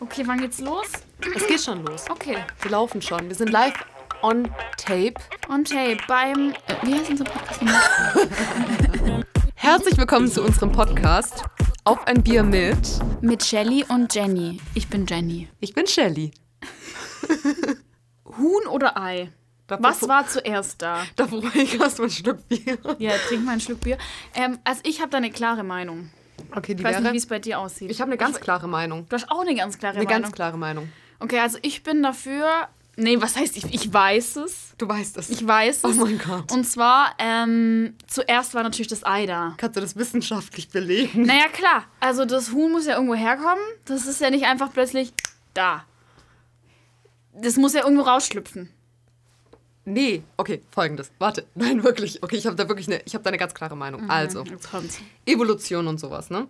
Okay, wann geht's los? Es geht schon los. Okay. Wir laufen schon. Wir sind live on tape. On tape beim. Äh, wie heißt unser Podcast? Herzlich willkommen zu unserem Podcast Auf ein Bier mit. Mit Shelly und Jenny. Ich bin Jenny. Ich bin Shelly. Huhn oder Ei? Davor- Was war zuerst da? Da brauche ich erstmal ein Stück Bier. Ja, trink mal einen Schluck Bier. Ähm, also ich habe da eine klare Meinung. Okay, die Ich weiß nicht, wäre. wie es bei dir aussieht. Ich habe eine ganz klare Meinung. du hast auch eine ganz klare Eine Meinung. ganz klare Meinung. okay, also ich bin dafür. Nee, was heißt ich? Ich weiß es. Du weißt es. Ich weiß es. Oh mein Gott. Und zwar, ähm, zuerst war natürlich das Ei da. Kannst du das wissenschaftlich belegen? Naja, klar. Also das Huhn muss ja irgendwo herkommen. Das ist ja nicht einfach plötzlich da. Das muss ja irgendwo rausschlüpfen. Nee. Okay, folgendes. Warte. Nein, wirklich. Okay, ich habe da wirklich eine, ich habe da eine ganz klare Meinung. Also, Jetzt kommt's. Evolution und sowas, ne?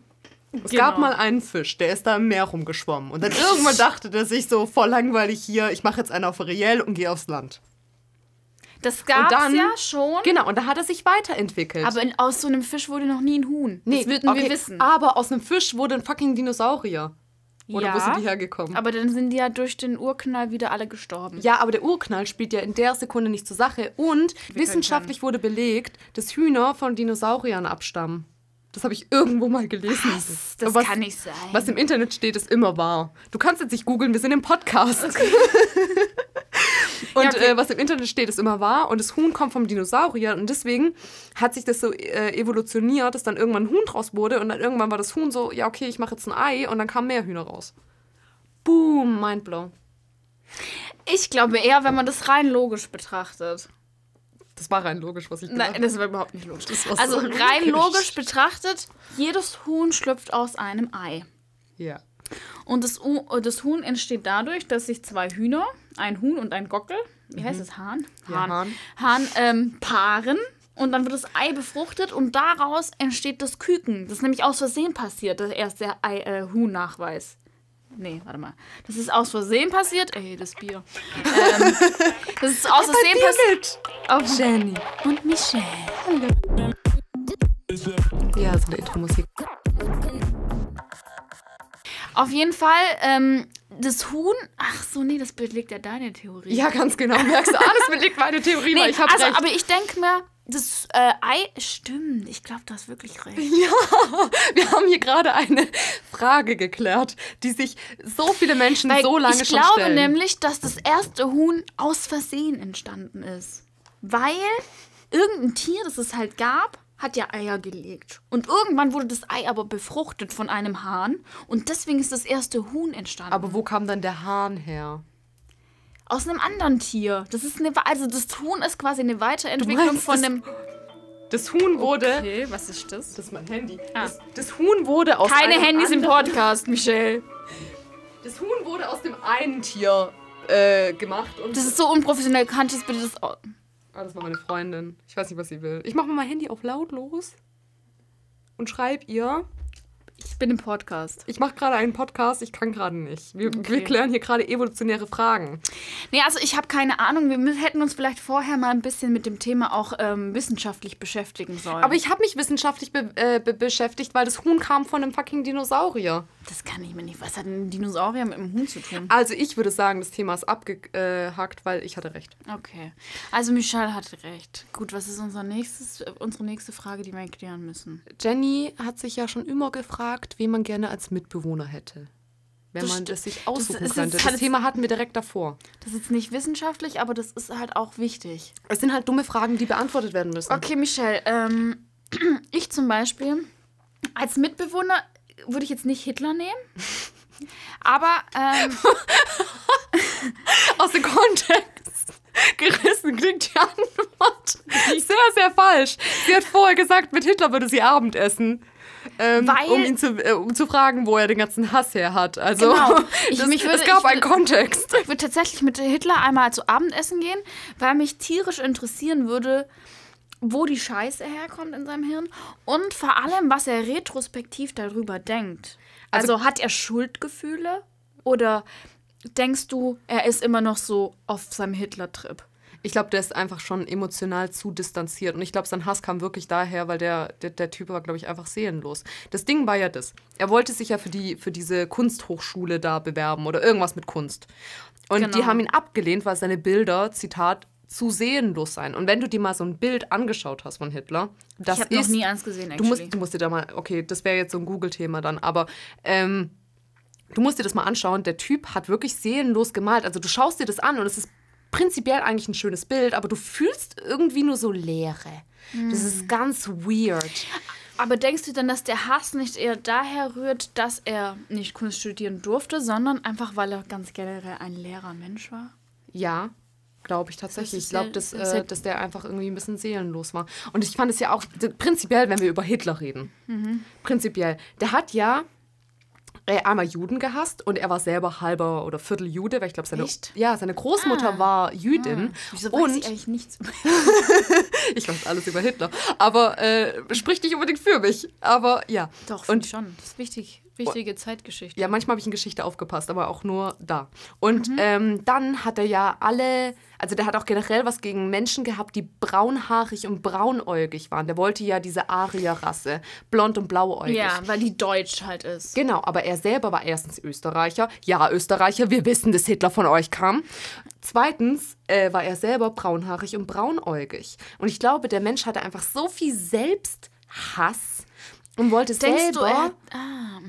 Es Genau. gab mal einen Fisch, der ist da im Meer rumgeschwommen. Und dann irgendwann dachte der sich so, voll langweilig hier, ich mache jetzt einen auf Ariel und gehe aufs Land. Das gab's dann- ja schon. Genau, und da hat er sich weiterentwickelt. Aber in, aus so einem Fisch wurde noch nie ein Huhn. das würden okay, wir wissen. Aber aus einem Fisch wurde ein fucking Dinosaurier. Oder Ja. wo sind die hergekommen? Aber dann sind die ja durch den Urknall wieder alle gestorben. ja, aber der Urknall spielt ja in der Sekunde nicht zur Sache. Und wissenschaftlich wurde belegt, dass Hühner von Dinosauriern abstammen. Das habe ich irgendwo mal gelesen. Was? Das was, kann nicht sein. Was im Internet steht, ist immer wahr. Du kannst jetzt nicht googeln, wir sind im Podcast. und Ja, okay. äh, was im Internet steht, ist immer wahr. Und das Huhn kommt vom Dinosaurier. Und deswegen hat sich das so äh, evolutioniert, dass dann irgendwann ein Huhn draus wurde. Und dann irgendwann war das Huhn so, ja, okay, ich mache jetzt ein Ei. Und dann kamen mehr Hühner raus. Boom, mindblown. Ich glaube eher, wenn man das rein logisch betrachtet. Das war rein logisch, was ich gesagt Nein, das war überhaupt nicht logisch. Das war Also so rein logisch. logisch betrachtet, jedes Huhn schlüpft aus einem Ei. Ja. Und das, das Huhn entsteht dadurch, dass sich zwei Hühner, ein Huhn und ein Gockel, wie heißt es, Hahn? Mhm. Ja, Hahn. Hahn ähm, paaren. Und dann wird das Ei befruchtet und daraus entsteht das Küken. Das ist nämlich aus Versehen passiert, der erste Ei, äh, Huhn-Nachweis. Nee, warte mal. Das ist aus Versehen passiert. Ey, das Bier. ähm, das ist aus Versehen passiert. Auf Jenny. und Michelle. Ja, so eine Intro-Musik. Auf jeden Fall, ähm, das Huhn. Ach so, nee, das belegt ja deine Theorie. Ja, ganz genau. Merkst du, alles belegt meine Theorie, Nee, weil ich habe also, recht. aber ich denke mir, das äh, Ei stimmt. Ich glaube, du hast wirklich recht. Wir haben hier gerade eine Frage geklärt, die sich so viele Menschen Weil so lange ich schon glaube stellen. nämlich, dass das erste Huhn aus Versehen entstanden ist. Weil irgendein Tier, das es halt gab, hat ja Eier gelegt. Und irgendwann wurde das Ei aber befruchtet von einem Hahn. Und deswegen ist das erste Huhn entstanden. Aber wo kam dann der Hahn her? aus einem anderen Tier. Das ist eine, also das Huhn ist quasi eine Weiterentwicklung meinst, von einem. Das Huhn wurde. Okay, was ist das? Das ist mein Handy. Ah. Das, das Huhn wurde aus Keine einem Handys im Podcast, Michelle. Das Huhn wurde aus dem einen Tier äh, gemacht und Das ist so unprofessionell. Kannst du das bitte das. Ah, das war meine Freundin. Ich weiß nicht, was sie will. Ich mache mal mein Handy auf lautlos und schreib ihr. Ich bin im Podcast. Ich mache gerade einen Podcast, ich kann gerade nicht. Wir, wir Okay. klären hier gerade evolutionäre Fragen. Nee, also ich habe keine Ahnung. Wir hätten uns vielleicht vorher mal ein bisschen mit dem Thema auch ähm, wissenschaftlich beschäftigen sollen. Aber ich habe mich wissenschaftlich be äh, be beschäftigt, weil das Huhn kam von einem fucking Dinosaurier. das kann ich mir nicht. Was hat ein Dinosaurier mit einem Huhn zu tun? Also ich würde sagen, das Thema ist abgehakt, weil ich hatte recht. Okay. Also Michelle hatte recht. Gut, was ist unser nächstes, äh, unsere nächste Frage, die wir klären müssen? Jenny hat sich ja schon immer gefragt, wen man gerne als Mitbewohner hätte. Wenn Das man das sich aussuchen ist könnte. Das Thema hatten wir direkt davor. Das ist nicht wissenschaftlich, aber das ist halt auch wichtig. Es sind halt dumme Fragen, die beantwortet werden müssen. Okay, Michelle, ähm, ich zum Beispiel, als Mitbewohner würde ich jetzt nicht Hitler nehmen. Aber, ähm, Aus dem Kontext gerissen klingt die Antwort sehr, sehr falsch. Sie hat vorher gesagt, mit Hitler würde sie Abendessen. Ähm, Weil- um ihn zu, äh, um zu fragen, wo er den ganzen Hass her hat. Also Genau. Ich- das, mich würde- es gab einen Kontext. ich würde tatsächlich mit Hitler einmal zu Abendessen gehen, weil mich tierisch interessieren würde, wo die Scheiße herkommt in seinem Hirn und vor allem, was er retrospektiv darüber denkt. Also, hat er Schuldgefühle oder denkst du, er ist immer noch so auf seinem Hitler-Trip? Ich glaube, der ist einfach schon emotional zu distanziert. Und ich glaube, sein Hass kam wirklich daher, weil der, der, der Typ war, glaube ich, einfach seelenlos. Das Ding war ja das. Er wollte sich ja für, die, für diese Kunsthochschule da bewerben oder irgendwas mit Kunst. Und Genau. die haben ihn abgelehnt, weil seine Bilder, Zitat, zu seelenlos seien. Und wenn du dir mal so ein Bild angeschaut hast von Hitler, das ich habe ist noch nie eins gesehen, Du actually. musst, du musst dir da mal, okay, das wäre jetzt so ein Google-Thema dann, aber ähm, du musst dir das mal anschauen. Der Typ hat wirklich seelenlos gemalt. Also du schaust dir das an und es ist prinzipiell eigentlich ein schönes Bild, aber du fühlst irgendwie nur so Leere. Das ist ganz weird. Aber denkst du denn, dass der Hass nicht eher daher rührt, dass er nicht Kunst studieren durfte, sondern einfach, weil er ganz generell ein leerer Mensch war? Ja, glaube ich tatsächlich. Ich glaube, dass, äh, dass der einfach irgendwie ein bisschen seelenlos war. Und ich fand es ja auch prinzipiell, wenn wir über Hitler reden. Mhm. Prinzipiell. Der hat ja einmal Juden gehasst und er war selber halber oder Viertel Jude, weil ich glaube, seine, Echt? ja, seine Großmutter war Jüdin. Wieso weiß und ich eigentlich nichts? ich weiß alles über Hitler. Aber äh, spricht nicht unbedingt für mich. Aber ja. Doch, und schon. Das ist wichtig. Wichtige Zeitgeschichte. Ja, manchmal habe ich in Geschichte aufgepasst, aber auch nur da. Und Mhm. ähm, dann hat er ja alle, also der hat auch generell was gegen Menschen gehabt, die braunhaarig und braunäugig waren. Der wollte ja diese Arier-Rasse, blond und blauäugig. Ja, weil die deutsch halt ist. Genau, aber er selber war erstens Österreicher. Ja, Österreicher, wir wissen, dass Hitler von euch kam. Zweitens äh, war er selber braunhaarig und braunäugig. Und ich glaube, der Mensch hatte einfach so viel Selbsthass und wollte Denkst selber du, ah,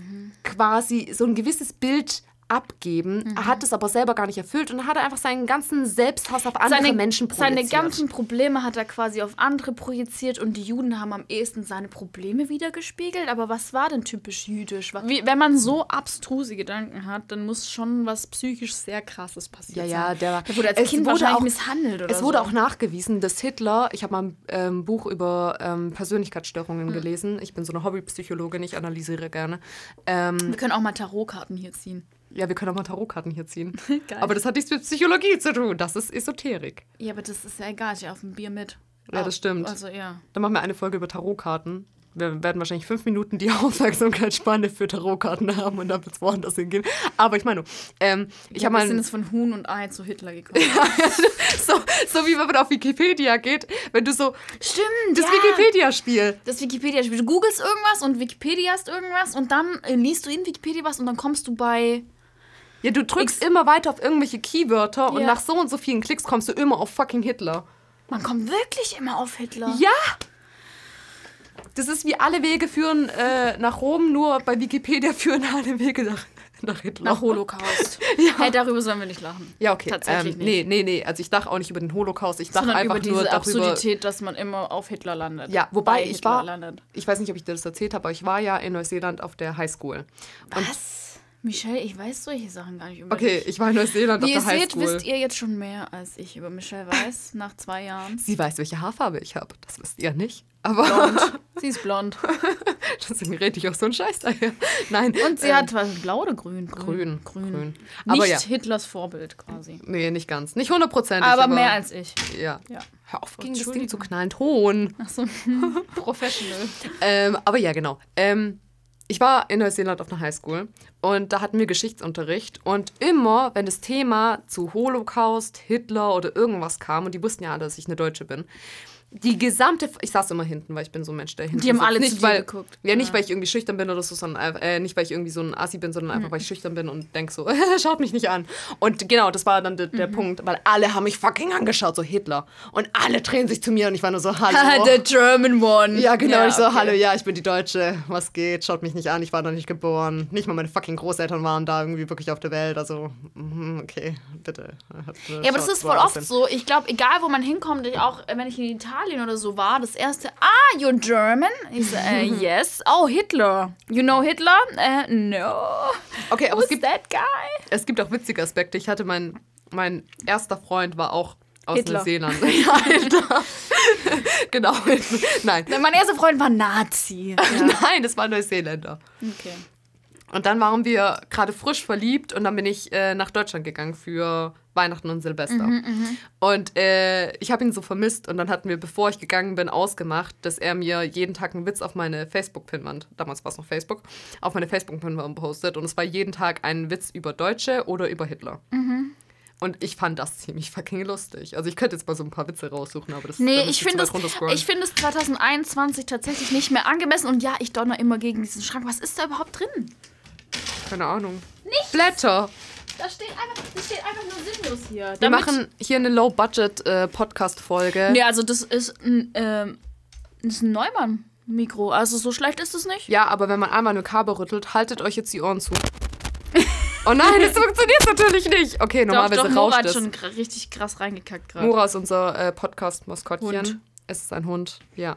quasi so ein gewisses Bild abgeben. Mhm. Hat es aber selber gar nicht erfüllt und hat einfach seinen ganzen Selbsthass auf andere seine, Menschen seine projiziert. ganzen Probleme hat er quasi auf andere projiziert und die Juden haben am ehesten seine Probleme wiedergespiegelt. Aber was war denn typisch jüdisch? Wie, wenn man so abstruse Gedanken hat, dann muss schon was psychisch sehr krasses passiert Ja, sein. ja, der- der wurde als es Kind wurde wahrscheinlich auch- misshandelt oder Es wurde so. auch nachgewiesen, dass Hitler, ich habe mal ein ähm, Buch über ähm, Persönlichkeitsstörungen Hm. gelesen. Ich bin so eine Hobbypsychologin, ich analysiere gerne. Ähm, Wir können auch mal Tarotkarten hier ziehen. Ja, wir können auch mal Tarotkarten hier ziehen. Geil. Aber das hat nichts mit Psychologie zu tun. Das ist Esoterik. Ja, aber das ist ja egal. Ich auf dem Bier mit. Ja, das stimmt. Also ja. Dann machen wir eine Folge über Tarotkarten. Wir werden wahrscheinlich fünf Minuten die Aufmerksamkeitsspanne für Tarotkarten haben und dann wird es woanders hingehen. Aber ich meine, ähm, ich ja, habe mal. sind jetzt von Huhn und Ei zu Hitler gekommen. so, so wie wenn man auf Wikipedia geht, wenn du so Stimmt, das ja. Wikipedia-Spiel. Das Wikipedia-Spiel. Du googelst irgendwas und Wikipediast irgendwas und dann liest du in Wikipedia was und dann kommst du bei. Ja, du drückst immer weiter auf irgendwelche Keywörter und Ja. nach so und so vielen Klicks kommst du immer auf fucking Hitler. Man kommt wirklich immer auf Hitler. Ja! Das ist wie alle Wege führen äh, nach Rom, nur bei Wikipedia führen alle Wege nach, nach Hitler. Nach Holocaust. Ja. Hey, darüber sollen wir nicht lachen. Ja, okay. Tatsächlich ähm, nicht. Nee, nee, nee. Also ich dachte auch nicht über den Holocaust. Ich dachte einfach über diese nur darüber. Absurdität, dass man immer auf Hitler landet. Ja, wobei Bei ich Hitler war, landet. ich weiß nicht, ob ich dir das erzählt habe, aber ich war ja in Neuseeland auf der Highschool. Was? Michelle, ich weiß solche Sachen gar nicht über Okay, dich. ich war in Neuseeland Wie ihr auf der seht, Highschool. wisst ihr jetzt schon mehr, als ich über Michelle weiß, nach zwei Jahren. Sie weiß, welche Haarfarbe ich habe. Das wisst ihr nicht. Aber Blond. Sie ist blond. deswegen rede ich auch so einen Scheiß daher. Nein. Und sie ähm, hat was, blau oder grün? Grün. Grün. Grün. Nicht Aber ja. Hitlers Vorbild quasi. Nee, nicht ganz. Nicht hundertprozentig. Aber, mehr als ich. Ja. Ja. Hör auf, gegen das Ding zu knallen. Ton. Achso, professional. Ähm, aber ja, genau. Ähm, ich war in Neuseeland auf einer Highschool und da hatten wir Geschichtsunterricht. Und immer, wenn das Thema zu Holocaust, Hitler oder irgendwas kam, und die wussten ja alle, dass ich eine Deutsche bin, die gesamte, ich saß immer hinten, weil ich bin so ein Mensch, der hinten Die haben sitzt. alle nicht, zu weil, geguckt. Ja, nicht, Ja. weil ich irgendwie schüchtern bin oder so, sondern einfach- äh, nicht, weil ich irgendwie so ein Assi bin, sondern einfach, Mhm. weil ich schüchtern bin und denk so, schaut mich nicht an. Und genau, das war dann der, der Mhm. Punkt, weil alle haben mich fucking angeschaut, so Hitler. Und alle drehen sich zu mir und ich war nur so, hallo. The German one. Ja, genau. ich so, okay. hallo, ja, ich bin die Deutsche. Was geht? Schaut mich nicht an. Ich war noch nicht geboren. Nicht mal meine fucking Großeltern waren da irgendwie wirklich auf der Welt. Also, mhm, okay, bitte. Ja, aber das ist voll oft so. Ich glaube, egal wo man hinkommt, auch äh, wenn ich in Italien oder so war, das erste, ah, you're German? Ich so, äh, yes. Oh, Hitler. You know Hitler? Äh, no. Okay, aber Who's es gibt, that guy? es gibt auch witzige Aspekte. Ich hatte mein, mein erster Freund war auch aus Hitler. Neuseeland. ja, Hitler. genau. Nein. Mein erster Freund war Nazi. Ja. Nein, das war Neuseeländer. Okay. Und dann waren wir gerade frisch verliebt und dann bin ich äh, nach Deutschland gegangen für Weihnachten und Silvester. und äh, ich habe ihn so vermisst und dann hatten wir, bevor ich gegangen bin, ausgemacht, dass er mir jeden Tag einen Witz auf meine Facebook-Pinwand, damals war es noch Facebook, auf meine Facebook-Pinwand postet und es war jeden Tag ein Witz über Deutsche oder über Hitler. Und ich fand das ziemlich fucking lustig. Also ich könnte jetzt mal so ein paar Witze raussuchen, aber das da Nee, ich finde runterscrollen. ich finde es 2021 tatsächlich nicht mehr angemessen. Und ja, ich donner immer gegen diesen Schrank. Was ist da überhaupt drin? Keine Ahnung. Nichts. Blätter. Da steht einfach, das steht einfach nur sinnlos hier. Wir machen hier eine Low-Budget-Podcast-Folge. Nee, also das ist ein, das ist ein Neumann-Mikro. Also so schlecht ist es nicht. Ja, aber wenn man einmal eine Kabel rüttelt, haltet euch jetzt die Ohren zu. Oh nein, das funktioniert natürlich nicht. Okay, Doch, normalerweise doch, Nora rauscht hat es. schon gra- richtig krass reingekackt gerade. Nora ist unser äh, Podcast-Maskottchen. Hund. Es ist ein Hund. Ja.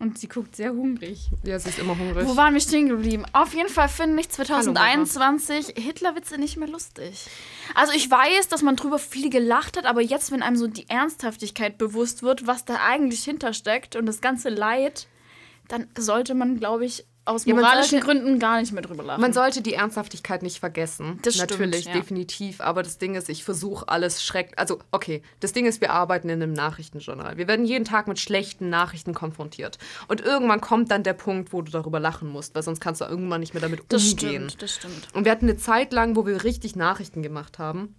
Und sie guckt sehr hungrig. Ja, sie ist immer hungrig. Wo waren wir stehen geblieben? Auf jeden Fall finde ich Hallo, 2021 Hitlerwitze nicht mehr lustig. Also ich weiß, dass man drüber viel gelacht hat, aber jetzt, wenn einem so die Ernsthaftigkeit bewusst wird, was da eigentlich hintersteckt und das ganze Leid, dann sollte man, glaube ich, aus Ja, moralischen sollte- Gründen gar nicht mehr drüber lachen. Man sollte die Ernsthaftigkeit nicht vergessen. Das stimmt, Natürlich, ja. definitiv. Aber das Ding ist, ich versuche alles schrecklich. Also, okay, das Ding ist, wir arbeiten in einem Nachrichtenjournal. Wir werden jeden Tag mit schlechten Nachrichten konfrontiert. Und irgendwann kommt dann der Punkt, wo du darüber lachen musst, weil sonst kannst du irgendwann nicht mehr damit das umgehen. stimmt, das stimmt. Und wir hatten eine Zeit lang, wo wir richtig Nachrichten gemacht haben.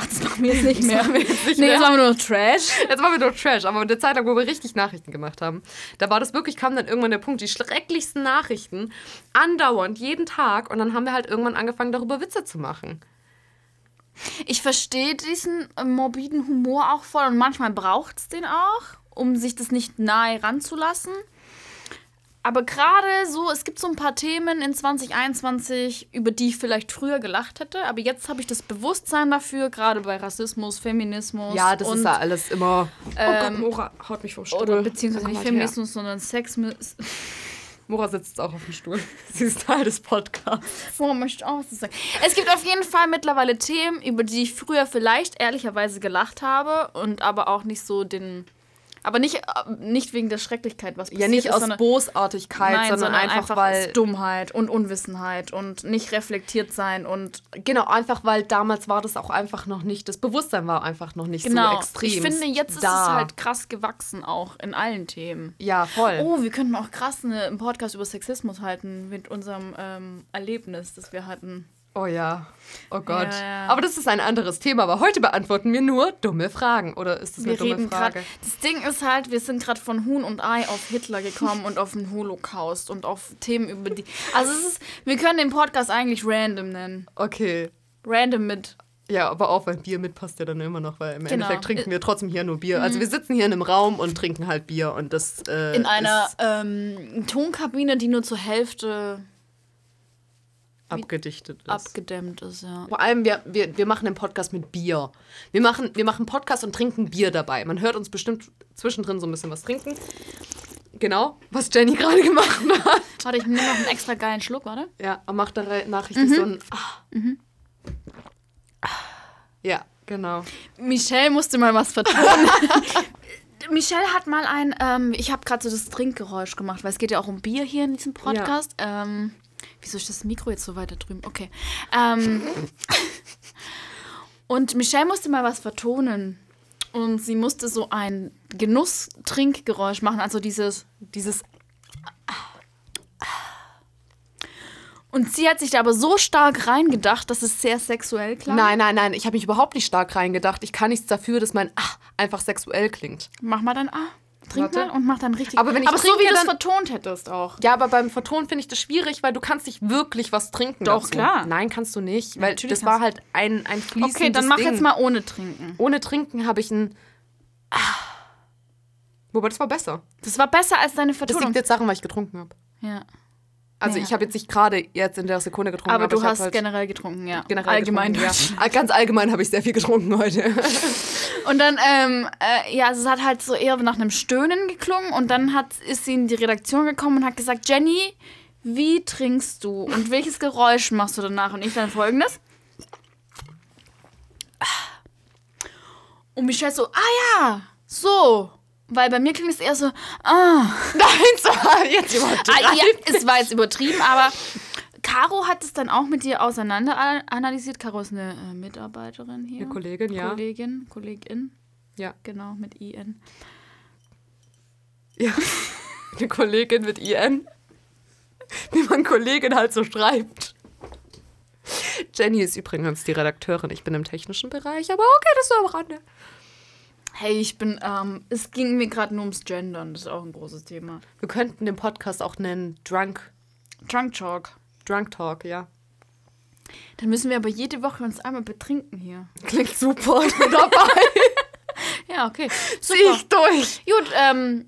Ach, das machen wir jetzt nicht mehr. machen wir jetzt nicht nee, mehr. jetzt machen wir nur Trash. Jetzt waren wir nur Trash, aber eine Zeit lang, wo wir richtig Nachrichten gemacht haben, da war das wirklich, kam dann irgendwann der Punkt, die schrecklichsten Nachrichten, andauernd, jeden Tag. Und dann haben wir halt irgendwann angefangen, darüber Witze zu machen. Ich verstehe diesen äh, morbiden Humor auch voll und manchmal braucht es den auch, um sich das nicht nahe ranzulassen. Aber gerade so, es gibt so ein paar Themen in 2021, über die ich vielleicht früher gelacht hätte, aber jetzt habe ich das Bewusstsein dafür, gerade bei Rassismus, Feminismus Ja, das und, ist ja alles immer. oh ähm, Gott, Mora haut mich vom Stuhl. oder beziehungsweise nicht mal her. Feminismus, sondern Sexismus. Mora sitzt jetzt auch auf dem Stuhl. Sie ist Teil des Podcasts. Wo möchte auch was sagen? Es gibt auf jeden Fall mittlerweile Themen, über die ich früher vielleicht ehrlicherweise gelacht habe und aber auch nicht so den. Aber nicht, äh, nicht wegen der Schrecklichkeit, was passiert Ja, nicht ist, aus sondern, Bosartigkeit, nein, sondern, einfach, weil. aus Dummheit und Unwissenheit und nicht reflektiert sein und Genau, einfach weil damals war das auch einfach noch nicht, das Bewusstsein war einfach noch nicht genau. so extrem. ich finde, jetzt ist da. es halt krass gewachsen, auch in allen Themen. Ja, voll. Oh, wir könnten auch krass eine, einen Podcast über Sexismus halten mit unserem ähm, Erlebnis, das wir hatten. Oh ja. Oh Gott. Ja, ja. Aber das ist ein anderes Thema. Aber heute beantworten wir nur dumme Fragen. Oder ist das eine Wir dumme reden Frage? gerade. Das Ding ist halt, wir sind gerade von Huhn und Ei auf Hitler gekommen und auf den Holocaust und auf Themen über die. Also es ist, wir können den Podcast eigentlich random nennen. Okay. Random mit. Ja, aber auch weil Bier mitpasst ja dann immer noch, weil im Genau. Endeffekt trinken wir trotzdem hier nur Bier. Also wir sitzen hier in einem Raum und trinken halt Bier und das äh, In einer ähm, Tonkabine, die nur zur Hälfte abgedichtet ist. abgedämmt ist, ja. Vor allem, wir, wir, wir machen den Podcast mit Bier. Wir machen, wir machen Podcast und trinken Bier dabei. Man hört uns bestimmt zwischendrin so ein bisschen was trinken. Genau, was Jenny gerade gemacht hat. Warte, ich nehme noch einen extra geilen Schluck, warte. Ja, er macht danach Mhm. richtig so ein. Ah. Ja, genau. Michelle musste mal was vertonen. Michelle hat mal ein, ähm, ich habe gerade so das Trinkgeräusch gemacht, weil es geht ja auch um Bier hier in diesem Podcast. Ähm, wieso ist das Mikro jetzt so weiter drüben? Okay. Ähm, und Michelle musste mal was vertonen. Und sie musste so ein Genuss-Trinkgeräusch machen, also dieses. Dieses. Und sie hat sich da aber so stark reingedacht, dass es sehr sexuell klang. Nein, nein, nein, ich habe mich überhaupt nicht stark reingedacht. Ich kann nichts dafür, dass mein Ah einfach sexuell klingt. Mach mal dann Ah. Trink Warte. mal und mach dann richtig. Aber wenn ich aber so trinke, wie du es vertont hättest auch. Ja, aber beim Verton finde ich das schwierig, weil du kannst nicht wirklich was trinken. Doch, dazu. klar. Nein, kannst du nicht, weil natürlich das war halt ein, ein fließendes Okay, dann mach Ding. jetzt mal ohne Trinken. Ohne Trinken habe ich ein. Ah. Wobei, das war besser. Das war besser als deine Das Vertonung. liegt jetzt daran, weil ich getrunken habe. ja. Also Ja. ich habe jetzt nicht gerade jetzt in der Sekunde getrunken, Aber, du ich hab hast halt generell getrunken, ja. generell allgemein. getrunken, ja. Ganz allgemein habe ich sehr viel getrunken heute. Und dann, ähm, äh, ja, also es hat halt so eher nach einem Stöhnen geklungen und dann hat, ist sie in die Redaktion gekommen und hat gesagt, Jenny, wie trinkst du und welches Geräusch machst du danach? Und ich dann folgendes. Und Michelle so, ah ja, so. Weil bei mir klingt es eher so, ah. Nein, so, jetzt übertreibt. Ah, ja, es war jetzt übertrieben, aber Caro hat es dann auch mit dir auseinander analysiert. Caro ist eine äh, Mitarbeiterin hier. Eine Kollegin, ja. Kollegin, Kollegin, Ja. genau, mit IN. ja. Eine Kollegin mit IN. Wie man Kollegin halt so schreibt. Jenny ist übrigens die Redakteurin. Ich bin im technischen Bereich, aber okay, das ist am Rande. Hey, ich bin, ähm, es ging mir gerade nur ums Gendern, das ist auch ein großes Thema. Wir könnten den Podcast auch nennen Drunk, Drunk Talk. Drunk Talk, ja. Dann müssen wir aber jede Woche uns einmal betrinken hier. Klingt super, ich bin dabei. Ja, okay. Zieh ich durch. Gut, ähm,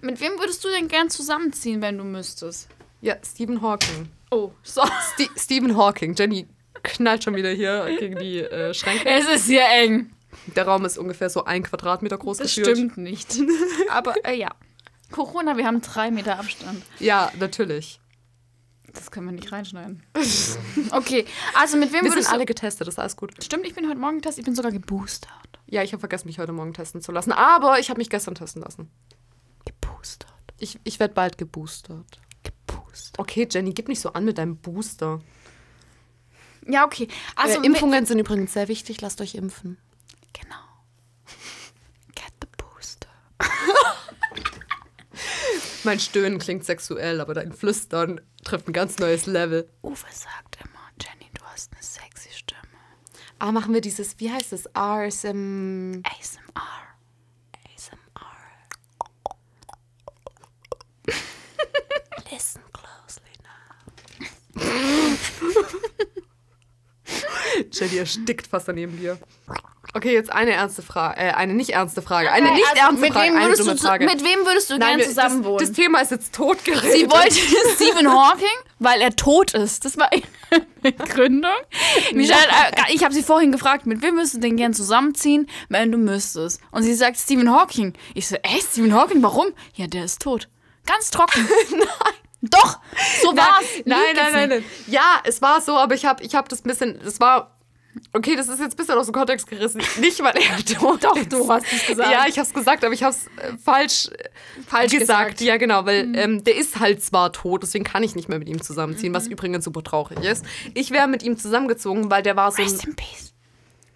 mit wem würdest du denn gern zusammenziehen, wenn du müsstest? Ja, Stephen Hawking. Oh, so. Ste Stephen Hawking. Jenny knallt schon wieder hier gegen die äh, Schränke. Es ist hier eng. Der Raum ist ungefähr so ein Quadratmeter groß Das gefühlt. stimmt nicht. Aber äh, ja. Corona, wir haben drei Meter Abstand. Ja, natürlich. Das können wir nicht reinschneiden. Okay, also mit wem Wir sind alle getestet, das ist alles gut. Stimmt, ich bin heute Morgen getestet, ich bin sogar geboostert. Ja, ich habe vergessen, mich heute Morgen testen zu lassen. Aber ich habe mich gestern testen lassen. Geboostert. Ich, ich werde bald geboostert. Geboostert. Okay, Jenny, gib nicht so an mit deinem Booster. Ja, okay. Also äh, Impfungen sind übrigens sehr wichtig. Lasst euch impfen. Genau. Get the booster. Mein Stöhnen klingt sexuell, aber dein Flüstern trifft ein ganz neues Level. Uwe sagt immer, Jenny, du hast eine sexy Stimme. Ah, machen wir dieses, wie heißt es? RSM. ASMR. ASMR. Listen closely now. Jenny erstickt fast daneben dir. Okay, jetzt eine ernste Frage. Äh, eine nicht ernste Frage. Eine nicht Also, ernste mit Frage. Wem Eine würdest dumme du, Frage. Mit wem würdest du gerne wir- zusammen das, wohnen? das Thema ist jetzt totgeredet. Sie wollte Stephen Hawking, weil er tot ist. Das war ihre Begründung. Michelle, äh, ich habe sie vorhin gefragt, mit wem würdest du denn gern zusammenziehen, wenn du müsstest? Und sie sagt Stephen Hawking. Ich so, echt, Stephen Hawking, warum? Ja, der ist tot. Ganz trocken. nein. Doch, so war's. Nein, nein, nein, nein. Ja, es war so, aber ich habe ich hab das ein bisschen, das war, okay, das ist jetzt ein bisschen aus dem Kontext gerissen. Nicht, weil er tot Doch, ist. du hast es gesagt. Ja, ich habe es gesagt, aber ich habe es äh, falsch, äh, Falsch gesagt. gesagt. Ja, genau, weil ähm, der ist halt zwar tot, deswegen kann ich nicht mehr mit ihm zusammenziehen, was übrigens super traurig ist. Ich wäre mit ihm zusammengezogen, weil der war so ein, Rest in peace.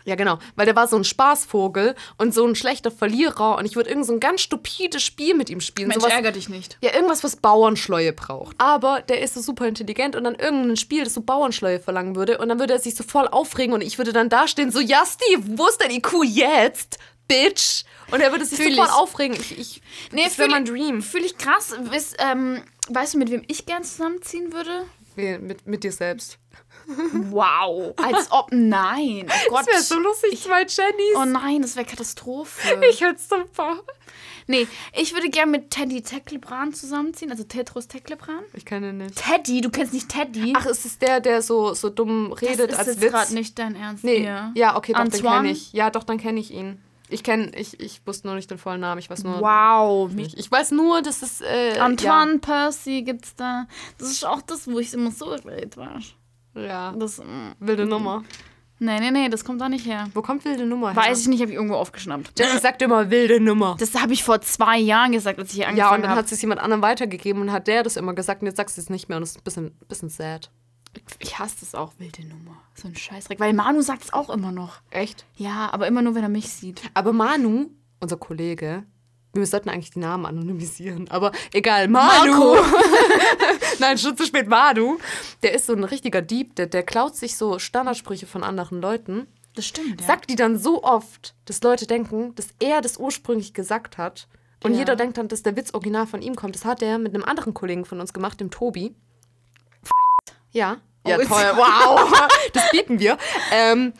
Ja genau, weil der war so ein Spaßvogel und so ein schlechter Verlierer und ich würde irgend so ein ganz stupides Spiel mit ihm spielen. Mensch, sowas, ärger dich nicht. ja, irgendwas, was Bauernschleue braucht. Aber der ist so super intelligent und dann irgendein Spiel, das so Bauernschleue verlangen würde. Und dann würde er sich so voll aufregen und ich würde dann dastehen, so, ja, Steve, wo ist dein IQ jetzt, Bitch? Und er würde sich Fühl so voll ich. aufregen. Ich, ich, Nee, das wäre mein Dream. Fühle ich krass. Weißt, ähm, weißt du, mit wem ich gern zusammenziehen würde? Wie, Mit, mit dir selbst. Wow. Als ob, nein. Oh Gott. Das wäre so lustig, zwei Jennys. Oh nein, das wäre Katastrophe. ich hätte super. nee, ich würde gern mit Teddy Teklebran zusammenziehen, also Tetros Teklebran. Ich kann ihn nicht. Teddy, du kennst nicht Teddy. Ach, ist es der, der so, so dumm redet das ist als jetzt Witz? gerade nicht dein Ernst. Nee, hier. ja, okay, doch, Antoine? kenne ich. Ja, doch, dann kenne ich ihn. Ich kenne, ich, ich wusste nur nicht den vollen Namen. Ich weiß nur. Wow. Ich, ich weiß nur, dass es. Äh, Antoine Percy gibt's da. Das ist auch das, wo ich immer so red, weißt Ja. ja. Das, mm, Wilde Nummer. nee, nee, nee, das kommt da nicht her. Wo kommt wilde Nummer her? Weiß ich nicht, habe ich irgendwo aufgeschnappt. Jenny sagt immer wilde Nummer. Das habe ich vor zwei Jahren gesagt, als ich hier Ja, angefangen und dann habe. hat es jemand anderem weitergegeben und hat der das immer gesagt und jetzt sagst du es nicht mehr und das ist ein bisschen, bisschen sad. Ich hasse das auch, wilde Nummer. So ein Scheißdreck. Weil Manu sagt es auch immer noch. Echt? Ja, aber immer nur, wenn er mich sieht. Aber Manu, unser Kollege, wir sollten eigentlich die Namen anonymisieren, aber egal, Manu. Nein, schon zu spät, Manu. Der ist so ein richtiger Dieb, der, der klaut sich so Standardsprüche von anderen Leuten, Das stimmt, ja. sagt die dann so oft, dass Leute denken, dass er das ursprünglich gesagt hat. Und Ja. jeder denkt dann, dass der Witz original von ihm kommt. Das hat er mit einem anderen Kollegen von uns gemacht, dem Tobi. Ja. Ja, Oh, toll. Wow. Das bieten wir. Ähm,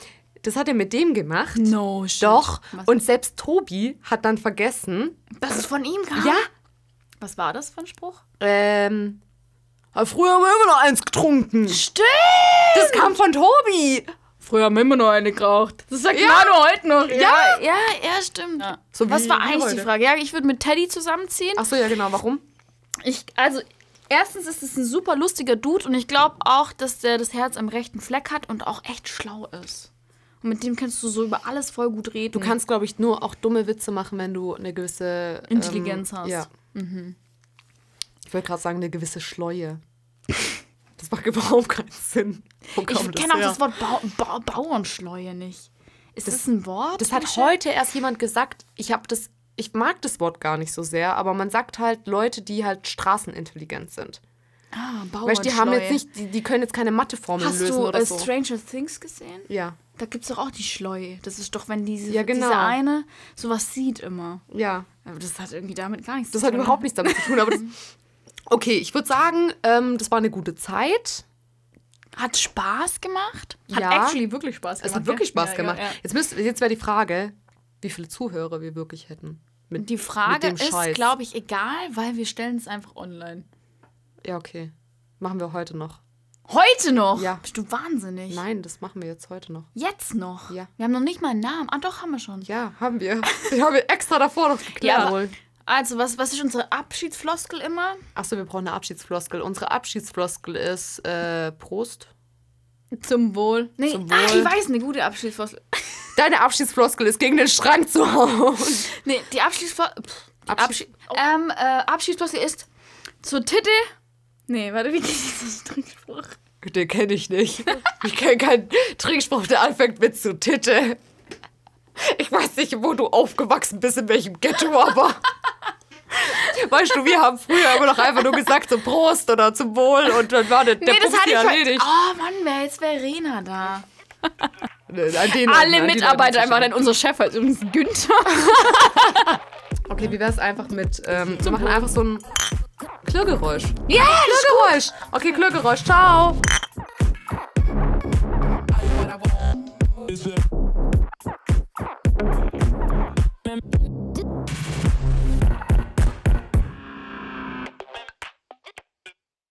das hat er mit dem gemacht. No shit. Doch. Was? Und selbst Tobi hat dann vergessen. dass es von ihm kam? Ja. Was war das für ein Spruch? Ähm. "Ah, Früher haben wir immer noch eins getrunken. Stimmt! Das kam von Tobi. Früher haben wir immer noch eine geraucht. Das sagt Ja. Manu heute noch. Ja. ja, ja, ja, stimmt. So Was war eigentlich die heute. Frage? Ja, ich würde mit Teddy zusammenziehen. Ach so, ja, genau. Warum? Ich, also, erstens ist es ein super lustiger Dude und ich glaube auch, dass der das Herz am rechten Fleck hat und auch echt schlau ist. Und mit dem kannst du so über alles voll gut reden. Du kannst, glaube ich, nur auch dumme Witze machen, wenn du eine gewisse ähm, Intelligenz hast. Ja. Ich wollte gerade sagen, eine gewisse Schleue. Das macht überhaupt keinen Sinn. Ich kenne auch das Wort Bau Bau Bauernschleue nicht. Ist das, ein Wort? Das hat heute erst jemand gesagt. Ich habe das, ich mag das Wort gar nicht so sehr, aber man sagt halt Leute, die halt straßenintelligent sind. Ah, Weißt du, die haben jetzt nicht, die, die können jetzt keine Matheformeln Hast lösen du oder äh, so. Stranger Things gesehen? Ja, Da gibt es doch auch die Schleue. Das ist doch, wenn diese, Ja, genau. diese eine sowas sieht immer. ja. Aber das hat irgendwie damit gar nichts Das zu hat tun. überhaupt nichts damit zu tun. Aber das, okay, ich würde sagen, ähm, das war eine gute Zeit. Hat Spaß gemacht? Hat Ja. actually wirklich Spaß gemacht. Es hat wirklich? Spaß Ja, gemacht. Ja, ja. Jetzt, müsst- jetzt wäre die Frage, wie viele Zuhörer wir wirklich hätten. Mit, Die Frage dem ist, glaube ich, egal, weil wir stellen es einfach online. Ja, okay. Machen wir heute noch. Heute noch? Ja. Bist du wahnsinnig? Nein, das machen wir jetzt heute noch. Jetzt noch? Ja. Wir haben noch nicht mal einen Namen. Ah, doch, haben wir schon. Ja, haben wir. Haben wir extra davor noch geklärt. aber, also, was, was ist unsere Abschiedsfloskel immer? Achso, wir brauchen eine Abschiedsfloskel. Unsere Abschiedsfloskel ist äh, Prost. Zum Wohl. Nee, Zum Ah, Wohl. ich weiß, eine gute Abschiedsfloskel. Deine Abschiedsfloskel ist gegen den Schrank zu hauen. Nee, die Abschiedsfloskel. Abschied- Abschied ähm, äh, Abschiedsfloskel ist zur Titte. Nee, warte, wie geht dieser Trinkspruch? Den kenne ich nicht. Ich kenne keinen Trinkspruch, der anfängt mit zu Titte. Ich weiß nicht, wo du aufgewachsen bist, in welchem Ghetto, aber. Weißt du, wir haben früher immer noch einfach nur gesagt zum Prost oder zum Wohl und dann war der, der Nee, das hatte ich erledigt. Oh Mann, wer jetzt Verena da? Leuten, Alle Mitarbeiter einfach, denn unser Chef heißt übrigens Günther. Okay, wie wär's einfach mit, ähm, wir machen einfach so ein Klirrgeräusch. Ja, Klirrgeräusch. Okay, Klirrgeräusch. Ciao. Is it?